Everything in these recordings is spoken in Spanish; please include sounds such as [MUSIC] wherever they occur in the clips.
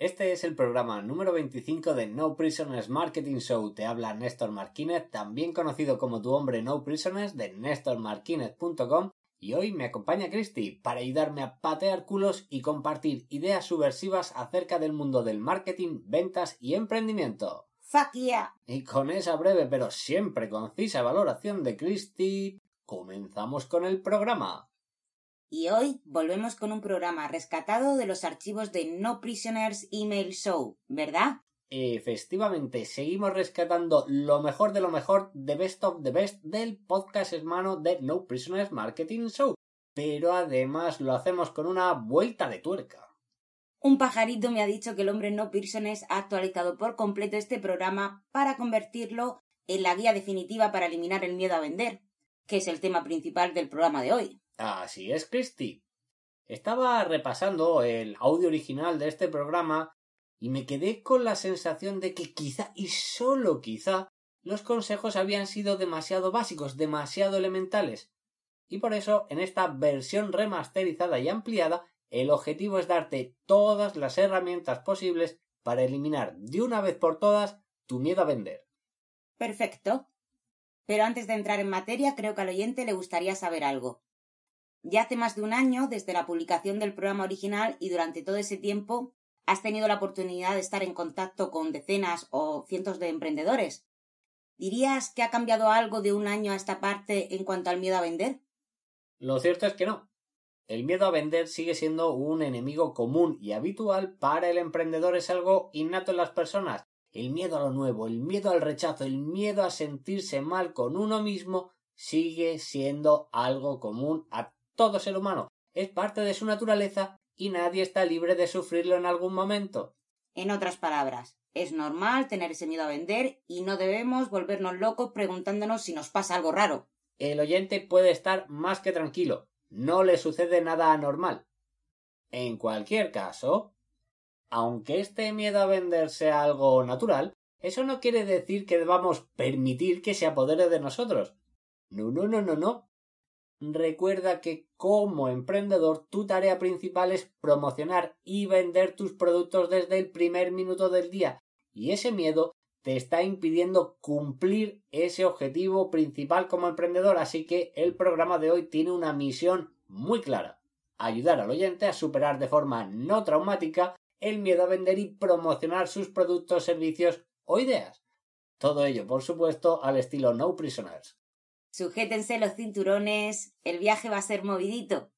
Este es el programa número 25 de No Prisoners Marketing Show. Te habla Néstor Marquínez, también conocido como tu hombre No Prisoners de nestormarquínez.com y hoy me acompaña Christy para ayudarme a patear culos y compartir ideas subversivas acerca del mundo del marketing, ventas y emprendimiento. Fuck yeah. Y con esa breve pero siempre concisa valoración de Christy, comenzamos con el programa. Y hoy volvemos con un programa rescatado de los archivos de No Prisoners Email Show, ¿verdad? Efectivamente, seguimos rescatando lo mejor de lo mejor de Best of the Best del podcast hermano de No Prisoners Marketing Show. Pero además lo hacemos con una vuelta de tuerca. Un pajarito me ha dicho que el hombre No Prisoners ha actualizado por completo este programa para convertirlo en la guía definitiva para eliminar el miedo a vender, que es el tema principal del programa de hoy. Así es, Christy. Estaba repasando el audio original de este programa y me quedé con la sensación de que quizá y solo quizá los consejos habían sido demasiado básicos, demasiado elementales. Y por eso, en esta versión remasterizada y ampliada, el objetivo es darte todas las herramientas posibles para eliminar de una vez por todas tu miedo a vender. Perfecto. Pero antes de entrar en materia, creo que al oyente le gustaría saber algo. Ya hace más de un año desde la publicación del programa original y durante todo ese tiempo has tenido la oportunidad de estar en contacto con decenas o cientos de emprendedores. ¿Dirías que ha cambiado algo de un año a esta parte en cuanto al miedo a vender? Lo cierto es que no. El miedo a vender sigue siendo un enemigo común y habitual para el emprendedor es algo innato en las personas. El miedo a lo nuevo, el miedo al rechazo, el miedo a sentirse mal con uno mismo sigue siendo algo común a todo ser humano. Es parte de su naturaleza y nadie está libre de sufrirlo en algún momento. En otras palabras, es normal tener ese miedo a vender y no debemos volvernos locos preguntándonos si nos pasa algo raro. El oyente puede estar más que tranquilo. No le sucede nada anormal. En cualquier caso, aunque este miedo a vender sea algo natural, eso no quiere decir que debamos permitir que se apodere de nosotros. No, no, no, no, no recuerda que como emprendedor tu tarea principal es promocionar y vender tus productos desde el primer minuto del día y ese miedo te está impidiendo cumplir ese objetivo principal como emprendedor así que el programa de hoy tiene una misión muy clara ayudar al oyente a superar de forma no traumática el miedo a vender y promocionar sus productos, servicios o ideas. Todo ello, por supuesto, al estilo No Prisoners. Sujétense los cinturones, el viaje va a ser movidito.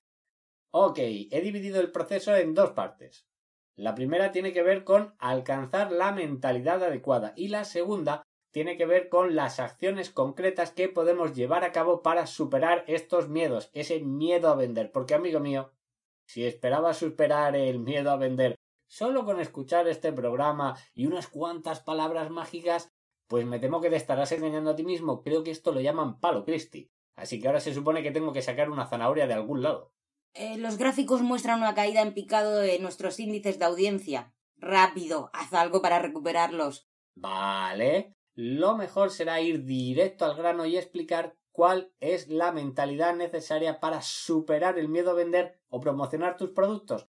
Ok, he dividido el proceso en dos partes. La primera tiene que ver con alcanzar la mentalidad adecuada y la segunda tiene que ver con las acciones concretas que podemos llevar a cabo para superar estos miedos, ese miedo a vender. Porque, amigo mío, si esperabas superar el miedo a vender solo con escuchar este programa y unas cuantas palabras mágicas, pues me temo que te estarás engañando a ti mismo. Creo que esto lo llaman palo Christie. Así que ahora se supone que tengo que sacar una zanahoria de algún lado. Eh, los gráficos muestran una caída en picado de nuestros índices de audiencia. Rápido, haz algo para recuperarlos. Vale. Lo mejor será ir directo al grano y explicar cuál es la mentalidad necesaria para superar el miedo a vender o promocionar tus productos.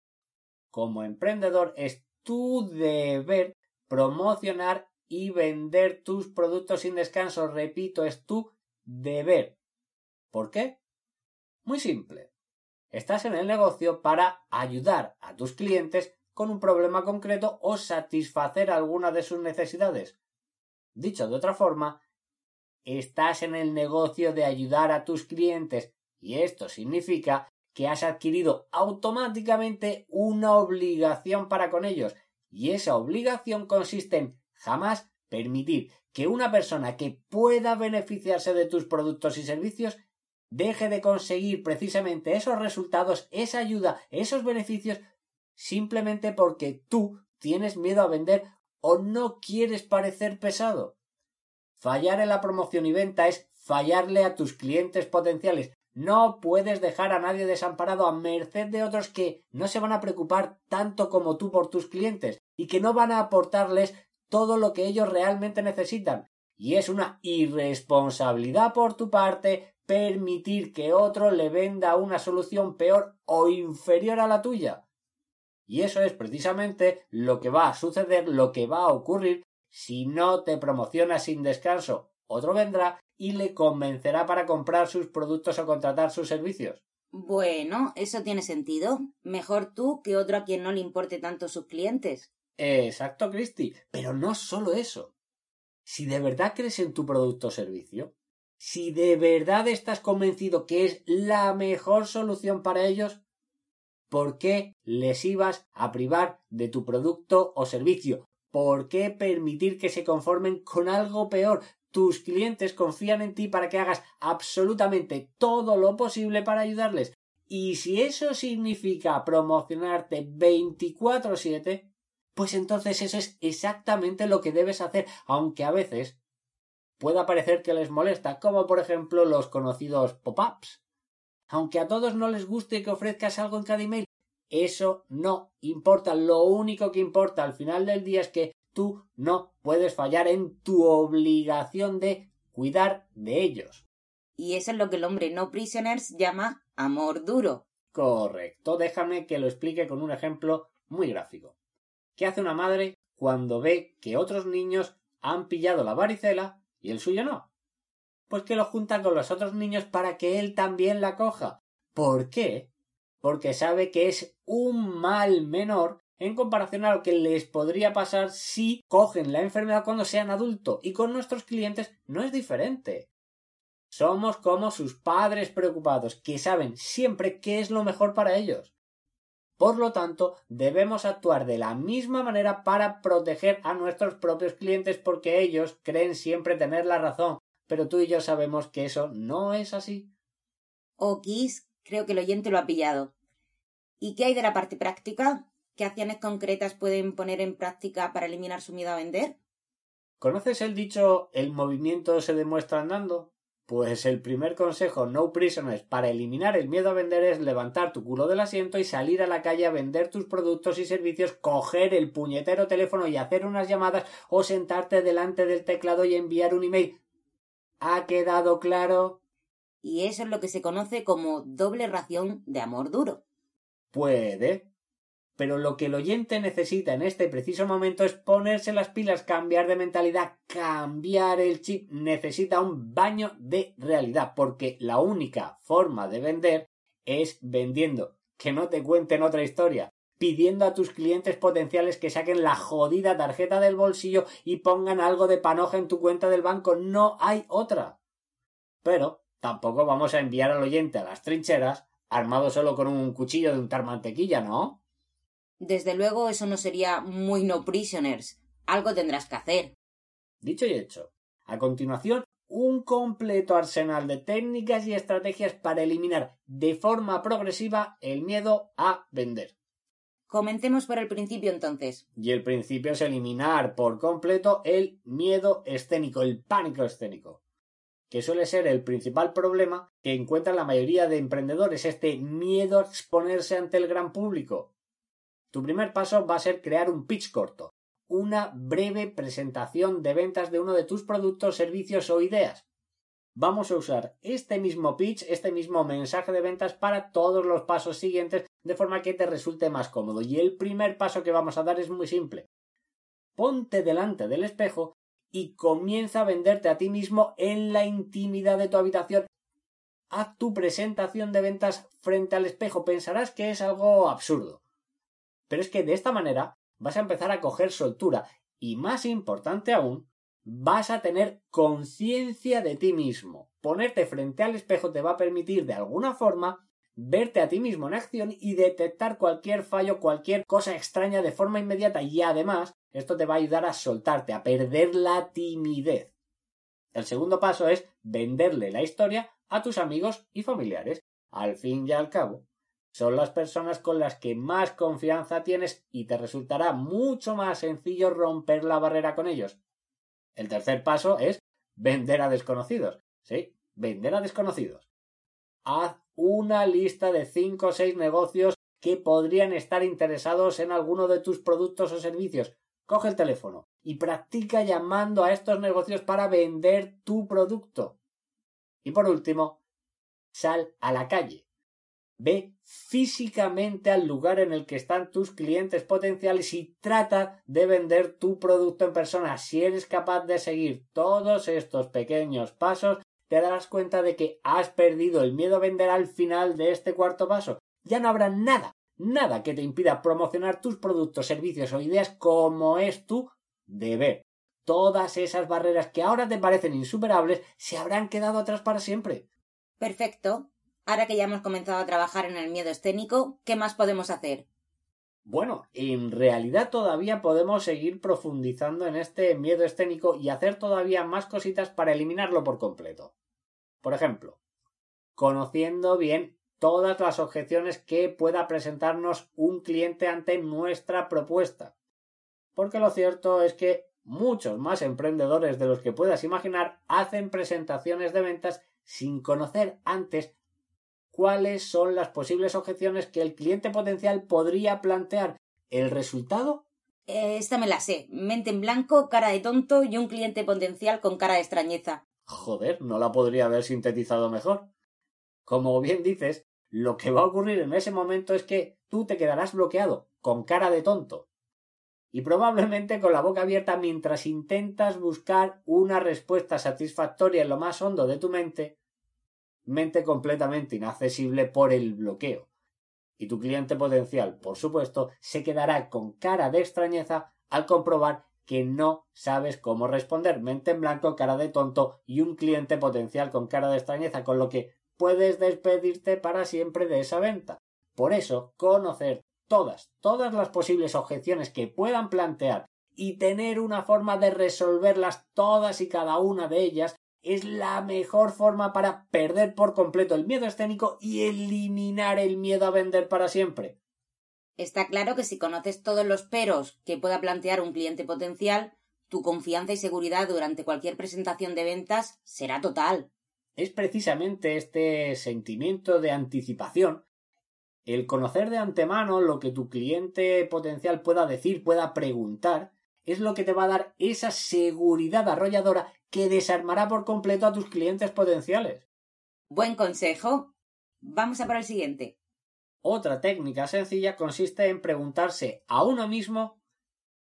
Como emprendedor es tu deber promocionar y vender tus productos sin descanso. Repito, es tu deber. ¿Por qué? Muy simple. Estás en el negocio para ayudar a tus clientes con un problema concreto o satisfacer alguna de sus necesidades. Dicho de otra forma, estás en el negocio de ayudar a tus clientes y esto significa que has adquirido automáticamente una obligación para con ellos y esa obligación consiste en jamás permitir que una persona que pueda beneficiarse de tus productos y servicios deje de conseguir precisamente esos resultados, esa ayuda, esos beneficios, simplemente porque tú tienes miedo a vender o no quieres parecer pesado. Fallar en la promoción y venta es fallarle a tus clientes potenciales. No puedes dejar a nadie desamparado a merced de otros que no se van a preocupar tanto como tú por tus clientes y que no van a aportarles todo lo que ellos realmente necesitan. Y es una irresponsabilidad por tu parte permitir que otro le venda una solución peor o inferior a la tuya. Y eso es precisamente lo que va a suceder, lo que va a ocurrir si no te promocionas sin descanso. Otro vendrá y le convencerá para comprar sus productos o contratar sus servicios. Bueno, eso tiene sentido. Mejor tú que otro a quien no le importe tanto sus clientes. Exacto, Christy. Pero no solo eso. Si de verdad crees en tu producto o servicio, si de verdad estás convencido que es la mejor solución para ellos, ¿por qué les ibas a privar de tu producto o servicio? ¿Por qué permitir que se conformen con algo peor? Tus clientes confían en ti para que hagas absolutamente todo lo posible para ayudarles. Y si eso significa promocionarte 24/7, pues entonces eso es exactamente lo que debes hacer, aunque a veces pueda parecer que les molesta, como por ejemplo los conocidos pop-ups. Aunque a todos no les guste que ofrezcas algo en cada email, eso no importa. Lo único que importa al final del día es que tú no puedes fallar en tu obligación de cuidar de ellos. Y eso es lo que el hombre no prisoners llama amor duro. Correcto. Déjame que lo explique con un ejemplo muy gráfico. ¿Qué hace una madre cuando ve que otros niños han pillado la varicela y el suyo no? Pues que lo junta con los otros niños para que él también la coja. ¿Por qué? Porque sabe que es un mal menor en comparación a lo que les podría pasar si cogen la enfermedad cuando sean adultos y con nuestros clientes no es diferente. Somos como sus padres preocupados, que saben siempre qué es lo mejor para ellos. Por lo tanto, debemos actuar de la misma manera para proteger a nuestros propios clientes porque ellos creen siempre tener la razón, pero tú y yo sabemos que eso no es así. Okis, creo que el oyente lo ha pillado. ¿Y qué hay de la parte práctica? ¿Qué acciones concretas pueden poner en práctica para eliminar su miedo a vender? ¿Conoces el dicho el movimiento se demuestra andando? Pues el primer consejo no prisoners para eliminar el miedo a vender es levantar tu culo del asiento y salir a la calle a vender tus productos y servicios, coger el puñetero teléfono y hacer unas llamadas o sentarte delante del teclado y enviar un email. ¿Ha quedado claro? Y eso es lo que se conoce como doble ración de amor duro. Puede, pero lo que el oyente necesita en este preciso momento es ponerse las pilas, cambiar de mentalidad, cambiar el chip. Necesita un baño de realidad, porque la única forma de vender es vendiendo. Que no te cuenten otra historia. Pidiendo a tus clientes potenciales que saquen la jodida tarjeta del bolsillo y pongan algo de panoja en tu cuenta del banco. No hay otra. Pero tampoco vamos a enviar al oyente a las trincheras armado solo con un cuchillo de untar mantequilla, ¿no? Desde luego eso no sería muy no prisoners. Algo tendrás que hacer. Dicho y hecho. A continuación, un completo arsenal de técnicas y estrategias para eliminar de forma progresiva el miedo a vender. Comencemos por el principio entonces. Y el principio es eliminar por completo el miedo escénico, el pánico escénico, que suele ser el principal problema que encuentran la mayoría de emprendedores, este miedo a exponerse ante el gran público. Tu primer paso va a ser crear un pitch corto, una breve presentación de ventas de uno de tus productos, servicios o ideas. Vamos a usar este mismo pitch, este mismo mensaje de ventas para todos los pasos siguientes de forma que te resulte más cómodo. Y el primer paso que vamos a dar es muy simple. Ponte delante del espejo y comienza a venderte a ti mismo en la intimidad de tu habitación. Haz tu presentación de ventas frente al espejo. Pensarás que es algo absurdo. Pero es que de esta manera vas a empezar a coger soltura y más importante aún, vas a tener conciencia de ti mismo. Ponerte frente al espejo te va a permitir de alguna forma verte a ti mismo en acción y detectar cualquier fallo, cualquier cosa extraña de forma inmediata y además esto te va a ayudar a soltarte, a perder la timidez. El segundo paso es venderle la historia a tus amigos y familiares. Al fin y al cabo, son las personas con las que más confianza tienes y te resultará mucho más sencillo romper la barrera con ellos. El tercer paso es vender a desconocidos. Sí, vender a desconocidos. Haz una lista de cinco o seis negocios que podrían estar interesados en alguno de tus productos o servicios. Coge el teléfono y practica llamando a estos negocios para vender tu producto. Y por último, sal a la calle. Ve físicamente al lugar en el que están tus clientes potenciales y trata de vender tu producto en persona. Si eres capaz de seguir todos estos pequeños pasos, te darás cuenta de que has perdido el miedo a vender al final de este cuarto paso. Ya no habrá nada, nada que te impida promocionar tus productos, servicios o ideas como es tu deber. Todas esas barreras que ahora te parecen insuperables se habrán quedado atrás para siempre. Perfecto. Ahora que ya hemos comenzado a trabajar en el miedo escénico, ¿qué más podemos hacer? Bueno, en realidad todavía podemos seguir profundizando en este miedo escénico y hacer todavía más cositas para eliminarlo por completo. Por ejemplo, conociendo bien todas las objeciones que pueda presentarnos un cliente ante nuestra propuesta. Porque lo cierto es que muchos más emprendedores de los que puedas imaginar hacen presentaciones de ventas sin conocer antes cuáles son las posibles objeciones que el cliente potencial podría plantear. ¿El resultado? Eh, esta me la sé. Mente en blanco, cara de tonto y un cliente potencial con cara de extrañeza. Joder, no la podría haber sintetizado mejor. Como bien dices, lo que va a ocurrir en ese momento es que tú te quedarás bloqueado, con cara de tonto. Y probablemente con la boca abierta mientras intentas buscar una respuesta satisfactoria en lo más hondo de tu mente mente completamente inaccesible por el bloqueo. Y tu cliente potencial, por supuesto, se quedará con cara de extrañeza al comprobar que no sabes cómo responder. Mente en blanco, cara de tonto y un cliente potencial con cara de extrañeza, con lo que puedes despedirte para siempre de esa venta. Por eso, conocer todas, todas las posibles objeciones que puedan plantear y tener una forma de resolverlas todas y cada una de ellas es la mejor forma para perder por completo el miedo escénico y eliminar el miedo a vender para siempre. Está claro que si conoces todos los peros que pueda plantear un cliente potencial, tu confianza y seguridad durante cualquier presentación de ventas será total. Es precisamente este sentimiento de anticipación, el conocer de antemano lo que tu cliente potencial pueda decir, pueda preguntar, es lo que te va a dar esa seguridad arrolladora que desarmará por completo a tus clientes potenciales. Buen consejo. Vamos a por el siguiente. Otra técnica sencilla consiste en preguntarse a uno mismo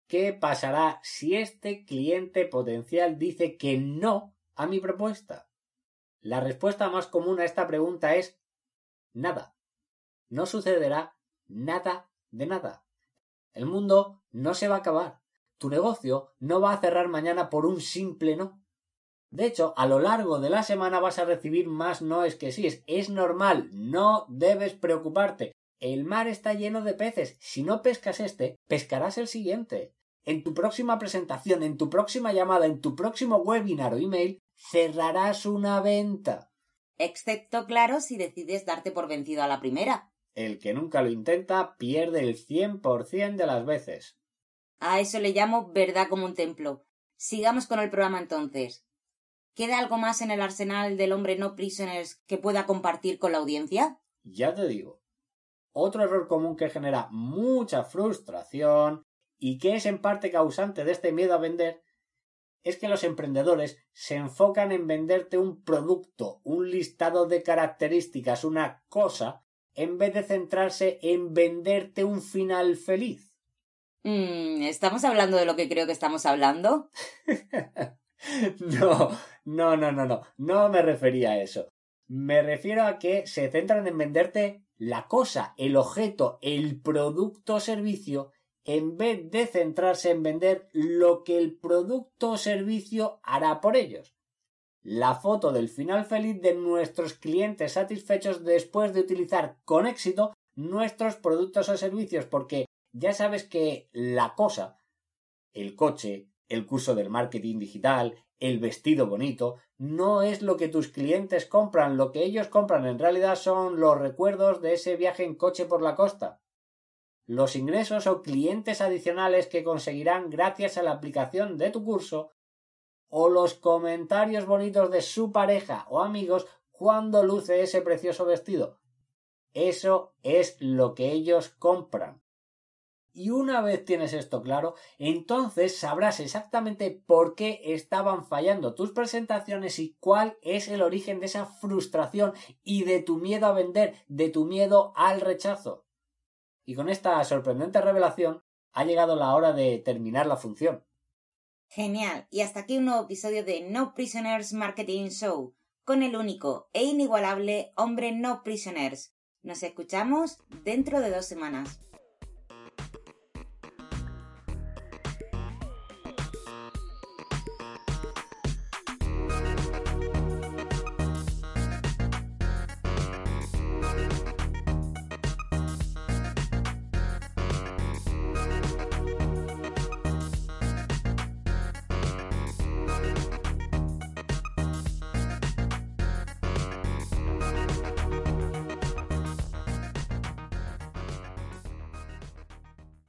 qué pasará si este cliente potencial dice que no a mi propuesta. La respuesta más común a esta pregunta es nada. No sucederá nada de nada. El mundo no se va a acabar. Tu negocio no va a cerrar mañana por un simple no. De hecho, a lo largo de la semana vas a recibir más noes que sí. Es normal, no debes preocuparte. El mar está lleno de peces. Si no pescas este, pescarás el siguiente. En tu próxima presentación, en tu próxima llamada, en tu próximo webinar o email, cerrarás una venta. Excepto, claro, si decides darte por vencido a la primera. El que nunca lo intenta pierde el cien por cien de las veces. A eso le llamo verdad como un templo. Sigamos con el programa entonces. ¿Queda algo más en el arsenal del hombre no prisoners que pueda compartir con la audiencia? Ya te digo. Otro error común que genera mucha frustración y que es en parte causante de este miedo a vender es que los emprendedores se enfocan en venderte un producto, un listado de características, una cosa, en vez de centrarse en venderte un final feliz. Mm, ¿Estamos hablando de lo que creo que estamos hablando? [LAUGHS] no, no, no, no, no. No me refería a eso. Me refiero a que se centran en venderte la cosa, el objeto, el producto o servicio, en vez de centrarse en vender lo que el producto o servicio hará por ellos. La foto del final feliz de nuestros clientes satisfechos después de utilizar con éxito nuestros productos o servicios, porque ya sabes que la cosa, el coche, el curso del marketing digital, el vestido bonito, no es lo que tus clientes compran, lo que ellos compran en realidad son los recuerdos de ese viaje en coche por la costa. Los ingresos o clientes adicionales que conseguirán gracias a la aplicación de tu curso o los comentarios bonitos de su pareja o amigos cuando luce ese precioso vestido. Eso es lo que ellos compran. Y una vez tienes esto claro, entonces sabrás exactamente por qué estaban fallando tus presentaciones y cuál es el origen de esa frustración y de tu miedo a vender, de tu miedo al rechazo. Y con esta sorprendente revelación ha llegado la hora de terminar la función. Genial. Y hasta aquí un nuevo episodio de No Prisoners Marketing Show con el único e inigualable hombre No Prisoners. Nos escuchamos dentro de dos semanas.